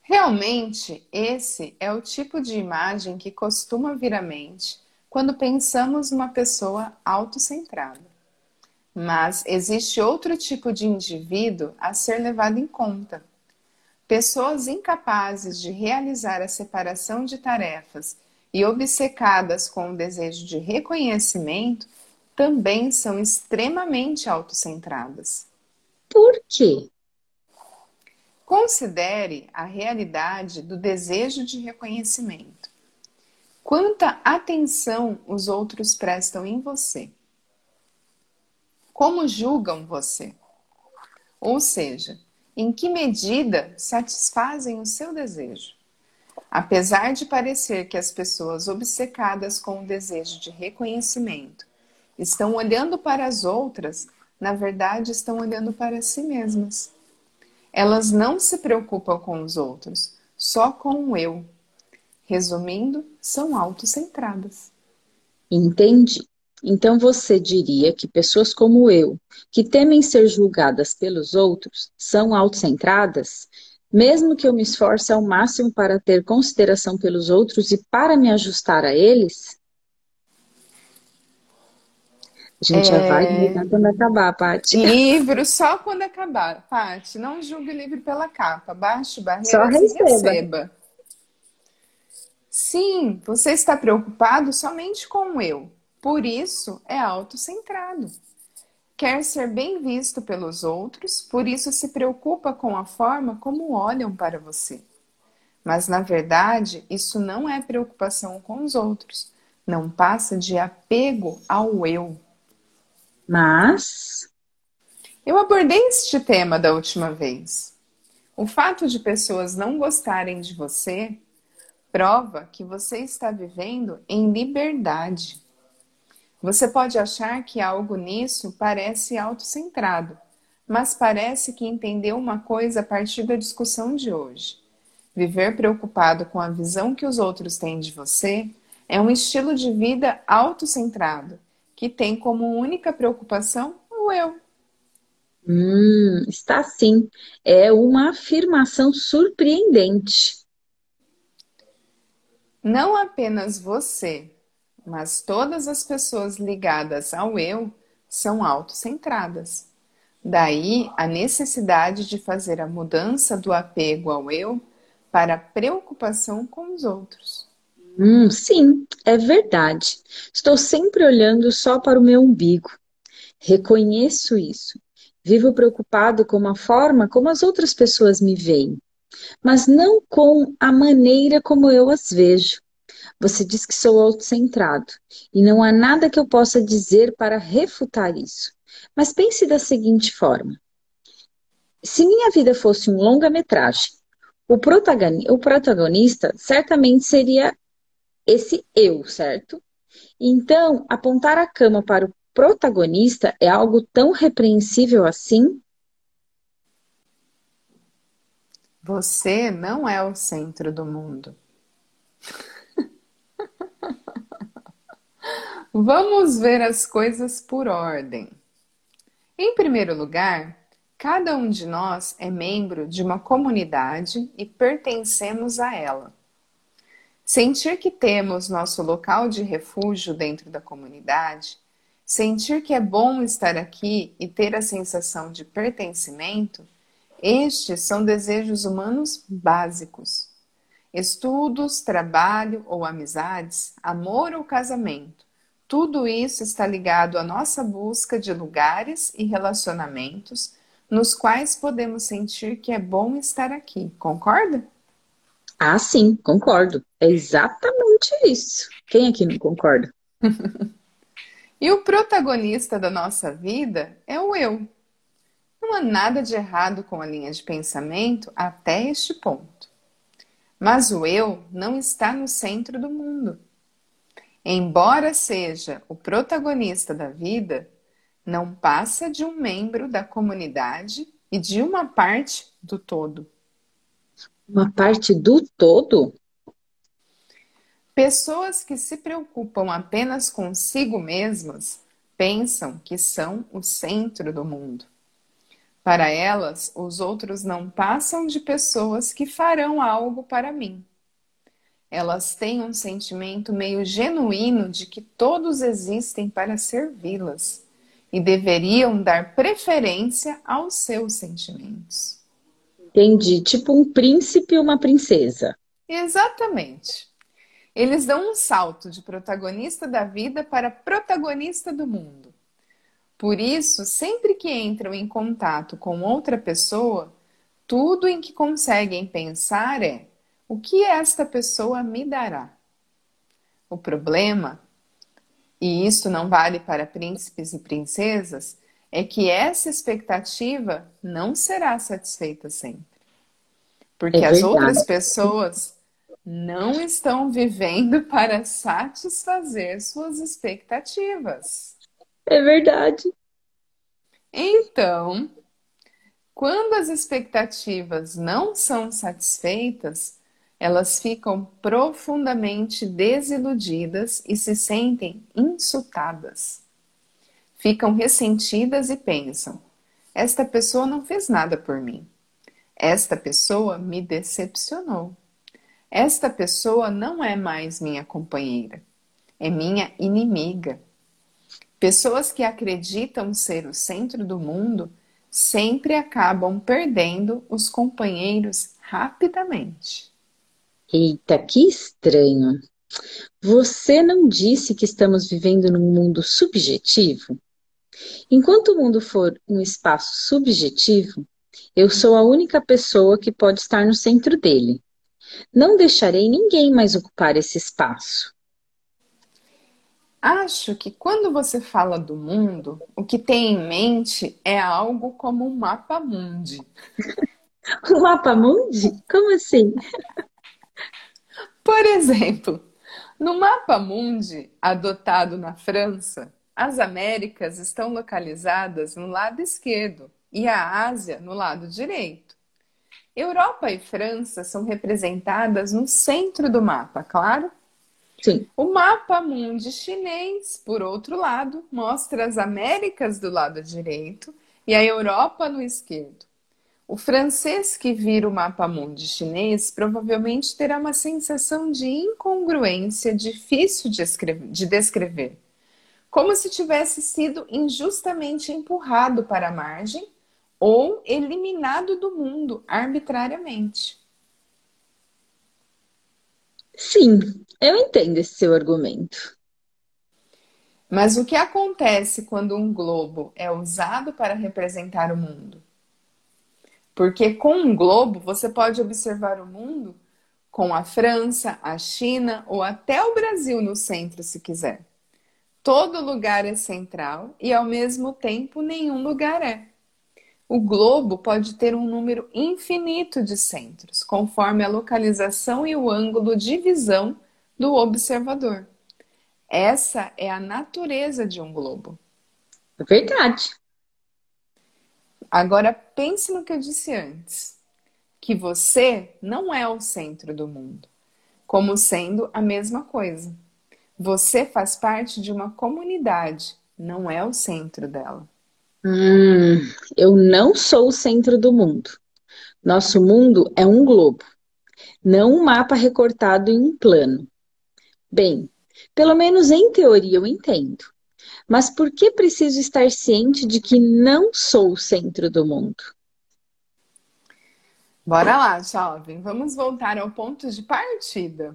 Realmente, esse é o tipo de imagem que costuma vir à mente quando pensamos numa pessoa autocentrada. Mas existe outro tipo de indivíduo a ser levado em conta. Pessoas incapazes de realizar a separação de tarefas e obcecadas com o desejo de reconhecimento também são extremamente autocentradas. Por quê? Considere a realidade do desejo de reconhecimento. Quanta atenção os outros prestam em você. Como julgam você? Ou seja, em que medida satisfazem o seu desejo? Apesar de parecer que as pessoas obcecadas com o desejo de reconhecimento estão olhando para as outras, na verdade estão olhando para si mesmas. Elas não se preocupam com os outros, só com o eu. Resumindo, são autocentradas. Entendi. Então você diria que pessoas como eu, que temem ser julgadas pelos outros, são autocentradas? Mesmo que eu me esforce ao máximo para ter consideração pelos outros e para me ajustar a eles? A gente é... já vai é. quando acabar, Paty. <laughs> Livro só quando acabar, Paty. Não julgue o livro pela capa. Baixe barreira só receba. receba. Sim, você está preocupado somente com o eu. Por isso é autocentrado. Quer ser bem visto pelos outros, por isso se preocupa com a forma como olham para você. Mas, na verdade, isso não é preocupação com os outros. Não passa de apego ao eu. Mas. Eu abordei este tema da última vez. O fato de pessoas não gostarem de você prova que você está vivendo em liberdade. Você pode achar que algo nisso parece autocentrado, mas parece que entendeu uma coisa a partir da discussão de hoje. Viver preocupado com a visão que os outros têm de você é um estilo de vida autocentrado, que tem como única preocupação o eu. Hum, está sim. É uma afirmação surpreendente. Não apenas você, mas todas as pessoas ligadas ao eu são autocentradas. Daí a necessidade de fazer a mudança do apego ao eu para preocupação com os outros. Hum, sim, é verdade. Estou sempre olhando só para o meu umbigo. Reconheço isso. Vivo preocupado com a forma como as outras pessoas me veem mas não com a maneira como eu as vejo. Você diz que sou autocentrado e não há nada que eu possa dizer para refutar isso. Mas pense da seguinte forma: se minha vida fosse um longa-metragem, o, o protagonista certamente seria esse eu, certo? Então, apontar a cama para o protagonista é algo tão repreensível assim? Você não é o centro do mundo. Vamos ver as coisas por ordem. Em primeiro lugar, cada um de nós é membro de uma comunidade e pertencemos a ela. Sentir que temos nosso local de refúgio dentro da comunidade, sentir que é bom estar aqui e ter a sensação de pertencimento estes são desejos humanos básicos. Estudos, trabalho ou amizades, amor ou casamento, tudo isso está ligado à nossa busca de lugares e relacionamentos nos quais podemos sentir que é bom estar aqui. Concorda? Ah, sim, concordo. É exatamente isso. Quem aqui não concorda? <laughs> e o protagonista da nossa vida é o eu. Não há nada de errado com a linha de pensamento até este ponto. Mas o eu não está no centro do mundo. Embora seja o protagonista da vida, não passa de um membro da comunidade e de uma parte do todo. Uma parte do todo? Pessoas que se preocupam apenas consigo mesmas pensam que são o centro do mundo. Para elas, os outros não passam de pessoas que farão algo para mim. Elas têm um sentimento meio genuíno de que todos existem para servi-las e deveriam dar preferência aos seus sentimentos. Entendi. Tipo um príncipe e uma princesa. Exatamente. Eles dão um salto de protagonista da vida para protagonista do mundo. Por isso, sempre que entram em contato com outra pessoa, tudo em que conseguem pensar é: o que esta pessoa me dará? O problema, e isso não vale para príncipes e princesas, é que essa expectativa não será satisfeita sempre. Porque é as outras pessoas não estão vivendo para satisfazer suas expectativas. É verdade. Então, quando as expectativas não são satisfeitas, elas ficam profundamente desiludidas e se sentem insultadas. Ficam ressentidas e pensam: esta pessoa não fez nada por mim. Esta pessoa me decepcionou. Esta pessoa não é mais minha companheira, é minha inimiga. Pessoas que acreditam ser o centro do mundo sempre acabam perdendo os companheiros rapidamente. Eita, que estranho. Você não disse que estamos vivendo num mundo subjetivo? Enquanto o mundo for um espaço subjetivo, eu sou a única pessoa que pode estar no centro dele. Não deixarei ninguém mais ocupar esse espaço. Acho que quando você fala do mundo, o que tem em mente é algo como um mapa mundi. <laughs> um mapa mundi? Como assim? <laughs> Por exemplo, no mapa mundi adotado na França, as Américas estão localizadas no lado esquerdo e a Ásia no lado direito. Europa e França são representadas no centro do mapa, claro? Sim. O mapa mundi chinês, por outro lado, mostra as Américas do lado direito e a Europa no esquerdo. O francês que vira o mapa mundi chinês provavelmente terá uma sensação de incongruência difícil de, de descrever, como se tivesse sido injustamente empurrado para a margem ou eliminado do mundo arbitrariamente. Sim, eu entendo esse seu argumento. Mas o que acontece quando um globo é usado para representar o mundo? Porque com um globo você pode observar o mundo com a França, a China ou até o Brasil no centro, se quiser. Todo lugar é central e, ao mesmo tempo, nenhum lugar é. O globo pode ter um número infinito de centros, conforme a localização e o ângulo de visão do observador. Essa é a natureza de um globo. É verdade. Agora pense no que eu disse antes, que você não é o centro do mundo, como sendo a mesma coisa. Você faz parte de uma comunidade, não é o centro dela. Hum, eu não sou o centro do mundo. Nosso mundo é um globo, não um mapa recortado em um plano. Bem, pelo menos em teoria eu entendo. Mas por que preciso estar ciente de que não sou o centro do mundo? Bora lá, jovem. Vamos voltar ao ponto de partida.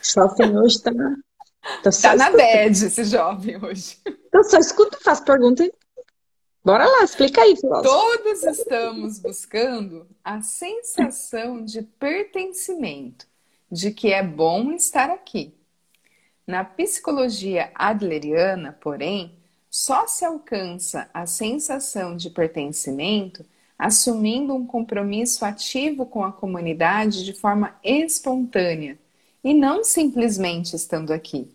Jovem hoje tá, <laughs> tá, tá na bad esse jovem hoje. Então só escuta, faz pergunta e Bora lá, explica aí, filósofo. Todos estamos buscando a sensação de pertencimento, de que é bom estar aqui. Na psicologia adleriana, porém, só se alcança a sensação de pertencimento assumindo um compromisso ativo com a comunidade de forma espontânea e não simplesmente estando aqui.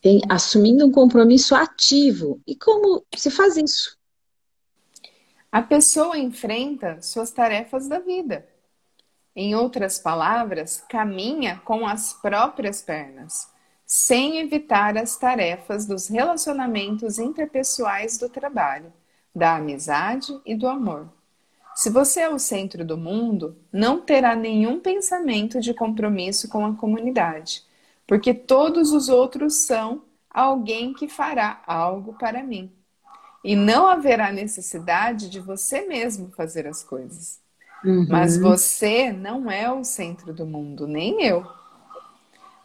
Tem, assumindo um compromisso ativo. E como se faz isso? A pessoa enfrenta suas tarefas da vida. Em outras palavras, caminha com as próprias pernas sem evitar as tarefas dos relacionamentos interpessoais do trabalho, da amizade e do amor. Se você é o centro do mundo, não terá nenhum pensamento de compromisso com a comunidade, porque todos os outros são alguém que fará algo para mim. E não haverá necessidade de você mesmo fazer as coisas. Uhum. Mas você não é o centro do mundo, nem eu.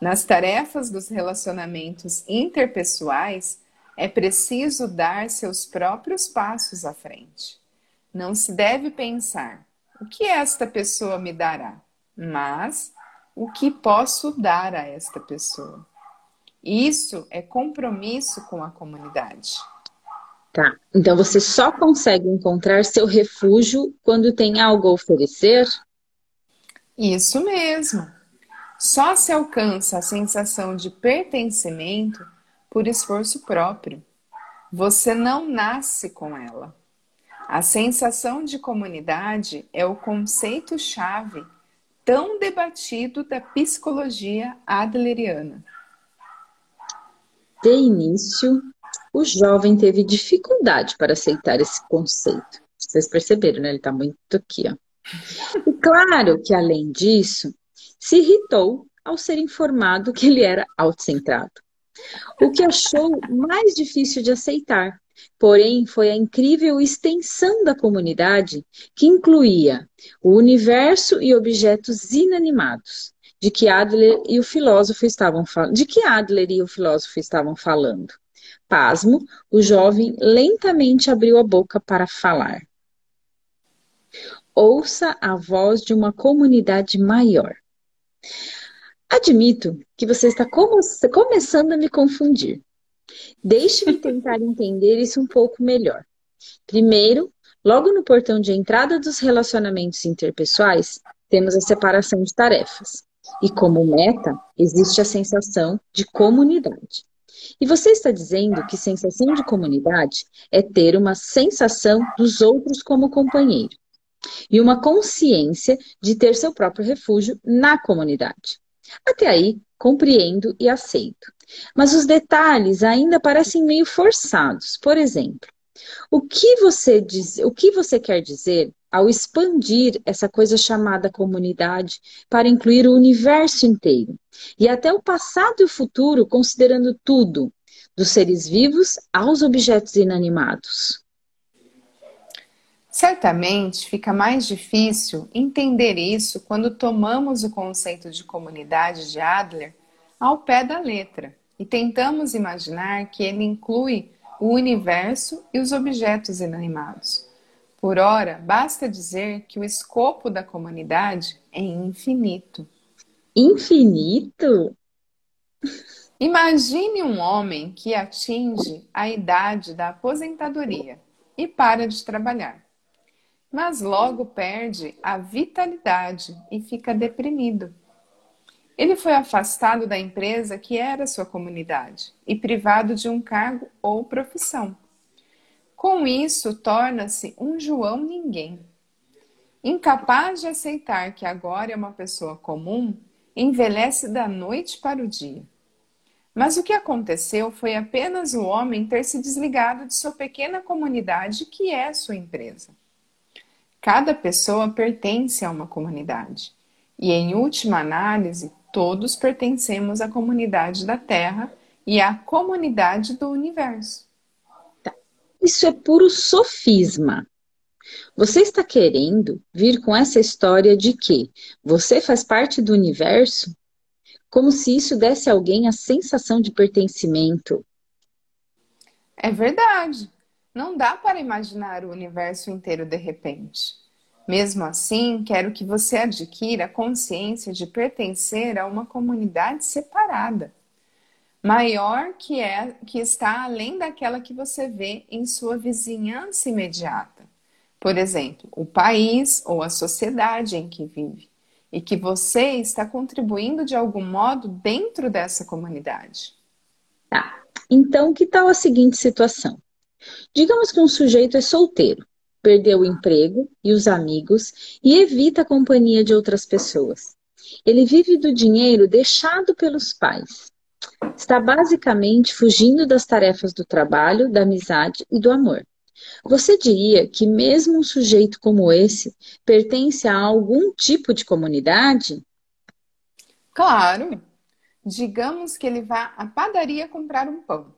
Nas tarefas dos relacionamentos interpessoais, é preciso dar seus próprios passos à frente. Não se deve pensar o que esta pessoa me dará, mas o que posso dar a esta pessoa. Isso é compromisso com a comunidade. Tá. Então você só consegue encontrar seu refúgio quando tem algo a oferecer? Isso mesmo. Só se alcança a sensação de pertencimento por esforço próprio. Você não nasce com ela. A sensação de comunidade é o conceito-chave tão debatido da psicologia adleriana. De início, o jovem teve dificuldade para aceitar esse conceito. Vocês perceberam, né? Ele está muito aqui, ó. E claro que, além disso, se irritou ao ser informado que ele era autocentrado. O que achou mais difícil de aceitar, porém, foi a incrível extensão da comunidade que incluía o universo e objetos inanimados, de que Adler e o filósofo estavam falando. De que Adler e o filósofo estavam falando. Pasmo, o jovem lentamente abriu a boca para falar. Ouça a voz de uma comunidade maior. Admito que você está começando a me confundir. Deixe-me tentar entender isso um pouco melhor. Primeiro, logo no portão de entrada dos relacionamentos interpessoais, temos a separação de tarefas. E como meta, existe a sensação de comunidade. E você está dizendo que sensação de comunidade é ter uma sensação dos outros como companheiro e uma consciência de ter seu próprio refúgio na comunidade. Até aí, compreendo e aceito. Mas os detalhes ainda parecem meio forçados. Por exemplo, o que você diz, o que você quer dizer ao expandir essa coisa chamada comunidade para incluir o universo inteiro e até o passado e o futuro, considerando tudo, dos seres vivos aos objetos inanimados? Certamente fica mais difícil entender isso quando tomamos o conceito de comunidade de Adler ao pé da letra e tentamos imaginar que ele inclui o universo e os objetos inanimados. Por ora, basta dizer que o escopo da comunidade é infinito. Infinito? Imagine um homem que atinge a idade da aposentadoria e para de trabalhar mas logo perde a vitalidade e fica deprimido. Ele foi afastado da empresa que era sua comunidade e privado de um cargo ou profissão. Com isso, torna-se um João ninguém. Incapaz de aceitar que agora é uma pessoa comum, envelhece da noite para o dia. Mas o que aconteceu foi apenas o homem ter se desligado de sua pequena comunidade, que é sua empresa. Cada pessoa pertence a uma comunidade. E, em última análise, todos pertencemos à comunidade da Terra e à comunidade do universo. Tá. Isso é puro sofisma. Você está querendo vir com essa história de que você faz parte do universo? Como se isso desse a alguém a sensação de pertencimento. É verdade. Não dá para imaginar o universo inteiro de repente. Mesmo assim, quero que você adquira a consciência de pertencer a uma comunidade separada, maior que é que está além daquela que você vê em sua vizinhança imediata. Por exemplo, o país ou a sociedade em que vive, e que você está contribuindo de algum modo dentro dessa comunidade. Tá. Então, que tal a seguinte situação? Digamos que um sujeito é solteiro, perdeu o emprego e os amigos e evita a companhia de outras pessoas. Ele vive do dinheiro deixado pelos pais. Está basicamente fugindo das tarefas do trabalho, da amizade e do amor. Você diria que mesmo um sujeito como esse pertence a algum tipo de comunidade? Claro. Digamos que ele vá à padaria comprar um pão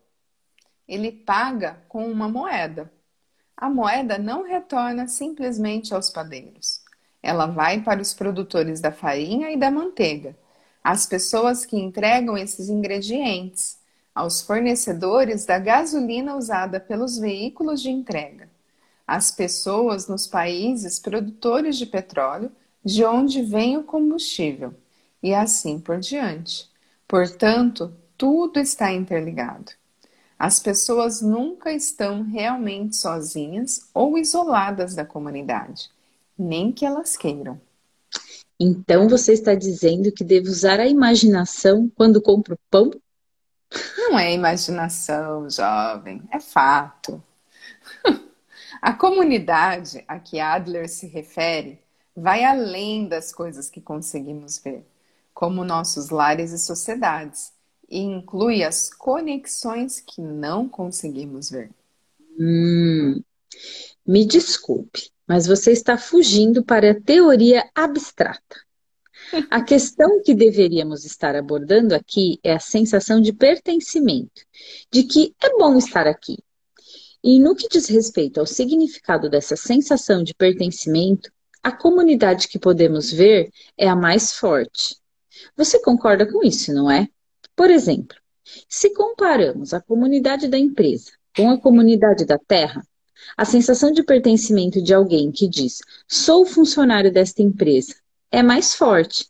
ele paga com uma moeda. A moeda não retorna simplesmente aos padeiros. Ela vai para os produtores da farinha e da manteiga, as pessoas que entregam esses ingredientes, aos fornecedores da gasolina usada pelos veículos de entrega, às pessoas nos países produtores de petróleo de onde vem o combustível, e assim por diante. Portanto, tudo está interligado. As pessoas nunca estão realmente sozinhas ou isoladas da comunidade, nem que elas queiram. Então você está dizendo que devo usar a imaginação quando compro pão? Não é imaginação, jovem, é fato. <laughs> A comunidade a que Adler se refere vai além das coisas que conseguimos ver, como nossos lares e sociedades, e inclui as conexões que não conseguimos ver. Hum, me desculpe, mas você está fugindo para a teoria abstrata. A questão que deveríamos estar abordando aqui é a sensação de pertencimento, de que é bom estar aqui. E no que diz respeito ao significado dessa sensação de pertencimento, a comunidade que podemos ver é a mais forte. Você concorda com isso, não é? Por exemplo, se comparamos a comunidade da empresa com a comunidade da terra, a sensação de pertencimento de alguém que diz sou funcionário desta empresa é mais forte.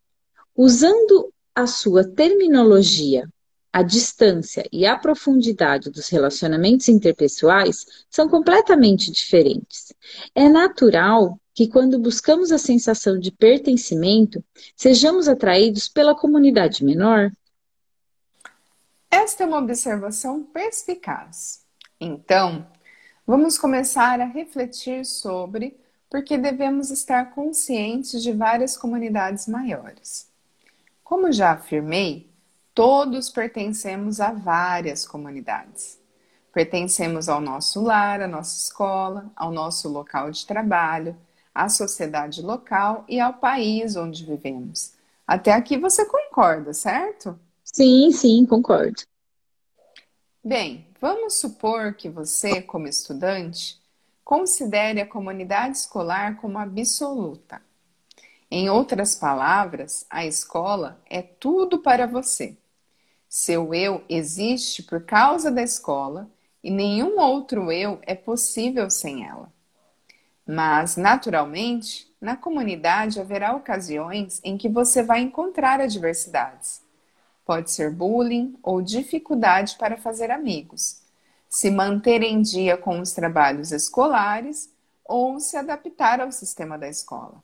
Usando a sua terminologia, a distância e a profundidade dos relacionamentos interpessoais são completamente diferentes. É natural que, quando buscamos a sensação de pertencimento, sejamos atraídos pela comunidade menor? Esta é uma observação perspicaz. Então, vamos começar a refletir sobre por que devemos estar conscientes de várias comunidades maiores. Como já afirmei, todos pertencemos a várias comunidades. Pertencemos ao nosso lar, à nossa escola, ao nosso local de trabalho, à sociedade local e ao país onde vivemos. Até aqui você concorda, certo? Sim, sim, concordo. Bem, vamos supor que você, como estudante, considere a comunidade escolar como absoluta. Em outras palavras, a escola é tudo para você. Seu eu existe por causa da escola e nenhum outro eu é possível sem ela. Mas, naturalmente, na comunidade haverá ocasiões em que você vai encontrar adversidades. Pode ser bullying ou dificuldade para fazer amigos, se manter em dia com os trabalhos escolares ou se adaptar ao sistema da escola.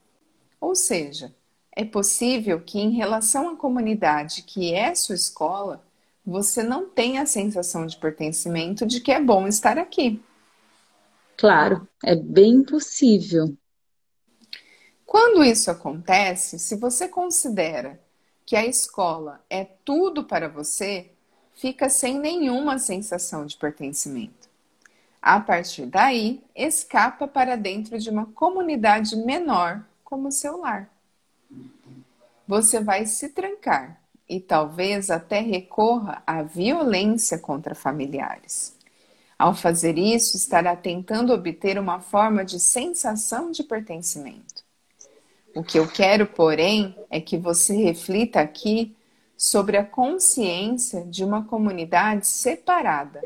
Ou seja, é possível que, em relação à comunidade que é sua escola, você não tenha a sensação de pertencimento de que é bom estar aqui. Claro, é bem possível. Quando isso acontece, se você considera que a escola é tudo para você, fica sem nenhuma sensação de pertencimento. A partir daí, escapa para dentro de uma comunidade menor, como o seu lar. Você vai se trancar e talvez até recorra à violência contra familiares. Ao fazer isso, estará tentando obter uma forma de sensação de pertencimento. O que eu quero, porém, é que você reflita aqui sobre a consciência de uma comunidade separada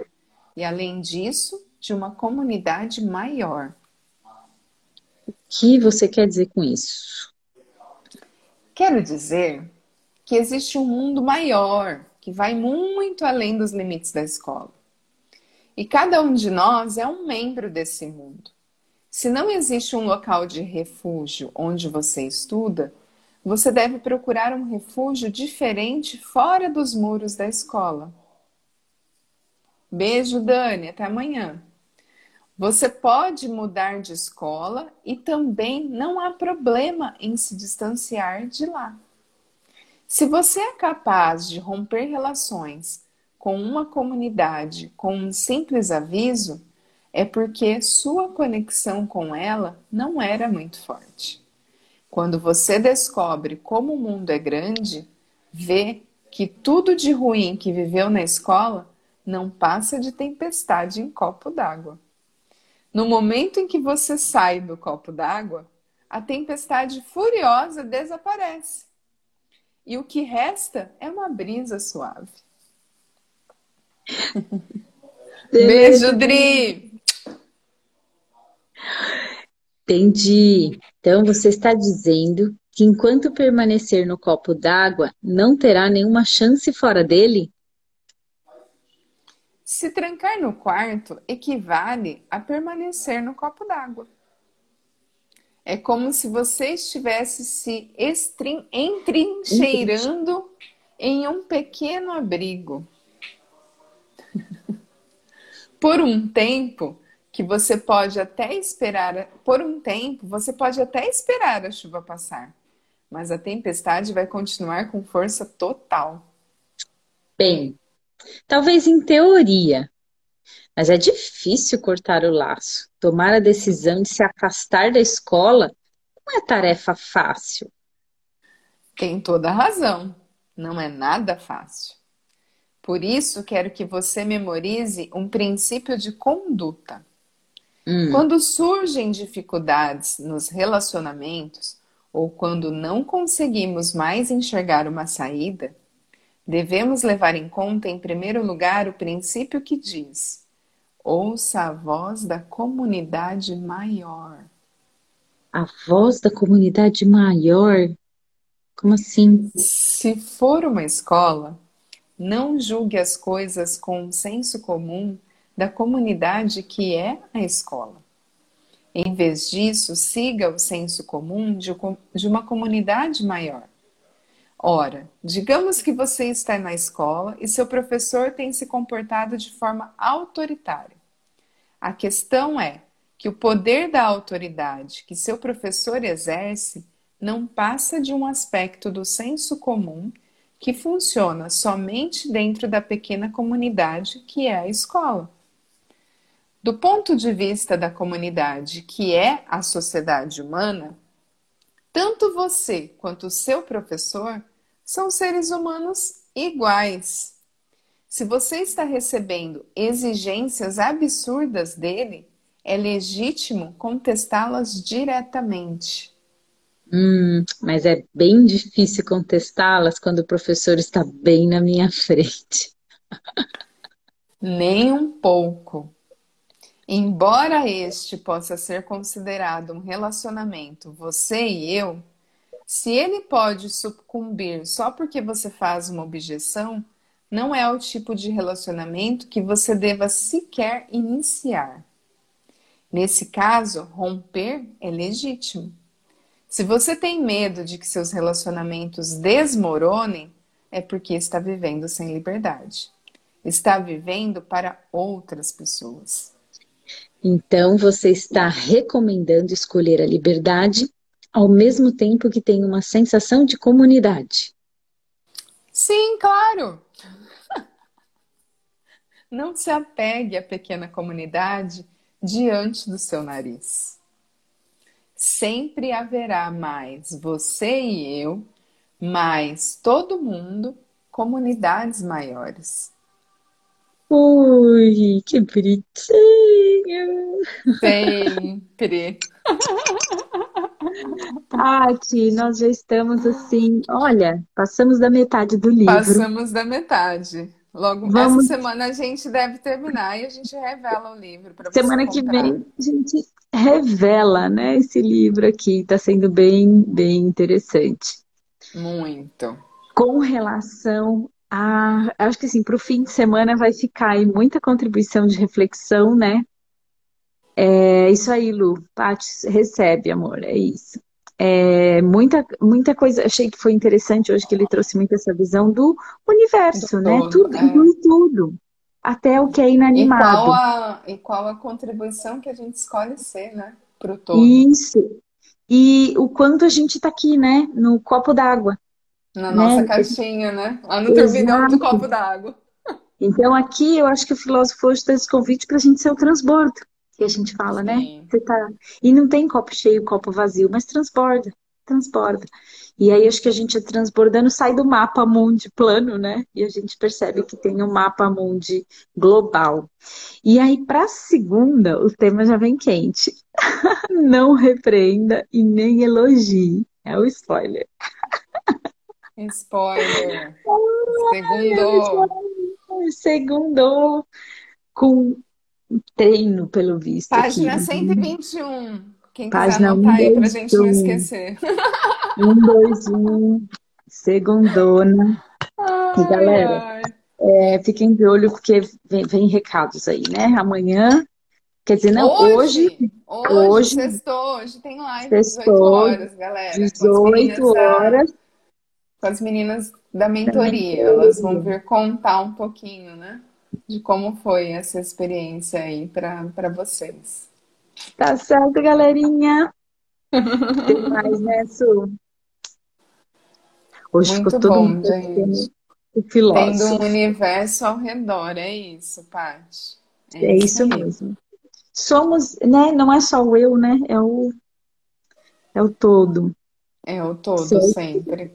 e, além disso, de uma comunidade maior. O que você quer dizer com isso? Quero dizer que existe um mundo maior que vai muito além dos limites da escola. E cada um de nós é um membro desse mundo. Se não existe um local de refúgio onde você estuda, você deve procurar um refúgio diferente fora dos muros da escola. Beijo, Dani, até amanhã. Você pode mudar de escola e também não há problema em se distanciar de lá. Se você é capaz de romper relações com uma comunidade com um simples aviso, é porque sua conexão com ela não era muito forte. Quando você descobre como o mundo é grande, vê que tudo de ruim que viveu na escola não passa de tempestade em copo d'água. No momento em que você sai do copo d'água, a tempestade furiosa desaparece. E o que resta é uma brisa suave. Beijo, Dri! Entendi. Então você está dizendo que enquanto permanecer no copo d'água, não terá nenhuma chance fora dele? Se trancar no quarto equivale a permanecer no copo d'água. É como se você estivesse se entrincheirando em um pequeno abrigo <laughs> por um tempo que você pode até esperar, por um tempo, você pode até esperar a chuva passar, mas a tempestade vai continuar com força total. Bem, talvez em teoria, mas é difícil cortar o laço. Tomar a decisão de se afastar da escola não é tarefa fácil. Tem toda a razão. Não é nada fácil. Por isso, quero que você memorize um princípio de conduta. Hum. Quando surgem dificuldades nos relacionamentos ou quando não conseguimos mais enxergar uma saída, devemos levar em conta, em primeiro lugar, o princípio que diz: ouça a voz da comunidade maior. A voz da comunidade maior? Como assim? Se for uma escola, não julgue as coisas com o senso comum da comunidade que é a escola. Em vez disso, siga o senso comum de uma comunidade maior. Ora, digamos que você está na escola e seu professor tem se comportado de forma autoritária. A questão é que o poder da autoridade que seu professor exerce não passa de um aspecto do senso comum que funciona somente dentro da pequena comunidade que é a escola. Do ponto de vista da comunidade que é a sociedade humana, tanto você quanto o seu professor são seres humanos iguais. Se você está recebendo exigências absurdas dele, é legítimo contestá-las diretamente. Hum, mas é bem difícil contestá-las quando o professor está bem na minha <laughs> frente. Nem um pouco. Embora este possa ser considerado um relacionamento você e eu, se ele pode sucumbir só porque você faz uma objeção, não é o tipo de relacionamento que você deva sequer iniciar. Nesse caso, romper é legítimo. Se você tem medo de que seus relacionamentos desmoronem, é porque está vivendo sem liberdade. Está vivendo para outras pessoas. Então, você está recomendando escolher a liberdade ao mesmo tempo que tem uma sensação de comunidade. Sim, claro. <laughs> Não se apegue à pequena comunidade diante do seu nariz. Sempre haverá mais você e eu, mais todo mundo, comunidades maiores. Ui, que bonitinho! Sempre! Tati, nós já estamos assim, olha, passamos da metade do livro. Passamos da metade. Logo, Vamos... essa semana a gente deve terminar e a gente revela o livro para você Semana que vem a gente revela, né, esse livro aqui. Está sendo bem, bem interessante. Muito. Com relação a, acho que assim, para o fim de semana vai ficar aí muita contribuição de reflexão, né? É isso aí, Lu. Paty, recebe, amor, é isso. É, muita, muita coisa, achei que foi interessante hoje que ele trouxe muito essa visão do universo, do né? Todo, tudo, é. tudo. Até o que é inanimado. E qual, a, e qual a contribuição que a gente escolhe ser, né? Pro todo. Isso. E o quanto a gente está aqui, né? No copo d'água. Na né? nossa caixinha, né? Lá no turbilhão do copo d'água. Então aqui eu acho que o filósofo hoje fez esse convite para a gente ser o transbordo que a gente fala, né? Sim. né? Você tá... E não tem copo cheio, copo vazio, mas transborda, transborda. E aí acho que a gente transbordando sai do mapa mundi plano, né? E a gente percebe que tem um mapa mundi global. E aí para segunda, o tema já vem quente. <laughs> não repreenda e nem elogie. É o spoiler. Spoiler. <laughs> Segundo. Segundo com treino, pelo visto. Página aqui. 121. Quem Página quiser anotar um, aí pra gente não esquecer. <laughs> Um, dois, um. Segundona. Ai, e galera, é, fiquem de olho porque vem, vem, recados aí, né? Amanhã. Quer dizer, não, hoje. Hoje, hoje, sextou, hoje tem live sextou, 18 horas, galera. 18 horas. As meninas da mentoria. Elas vão vir contar um pouquinho, né? de como foi essa experiência aí para vocês. Tá certo, galerinha. Tem mais, né, Su? Hoje Muito ficou todo bom, mundo gente. Tendo um universo ao redor, é isso, Paty. É, é isso, mesmo. Somos, né? Não é só o eu, né? É o, é o todo. É o todo, sempre.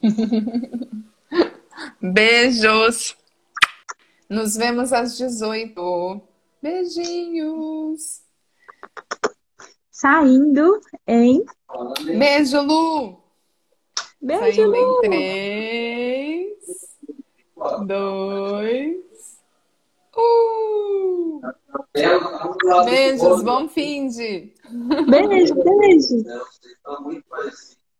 <laughs> Beijos! Nos vemos às 18. Beijinhos! Saindo em. Beijo, Lu! Beijo, Saindo em Lu! três, dois. Uh! Beijos, bom fim de. Beijo, beijo.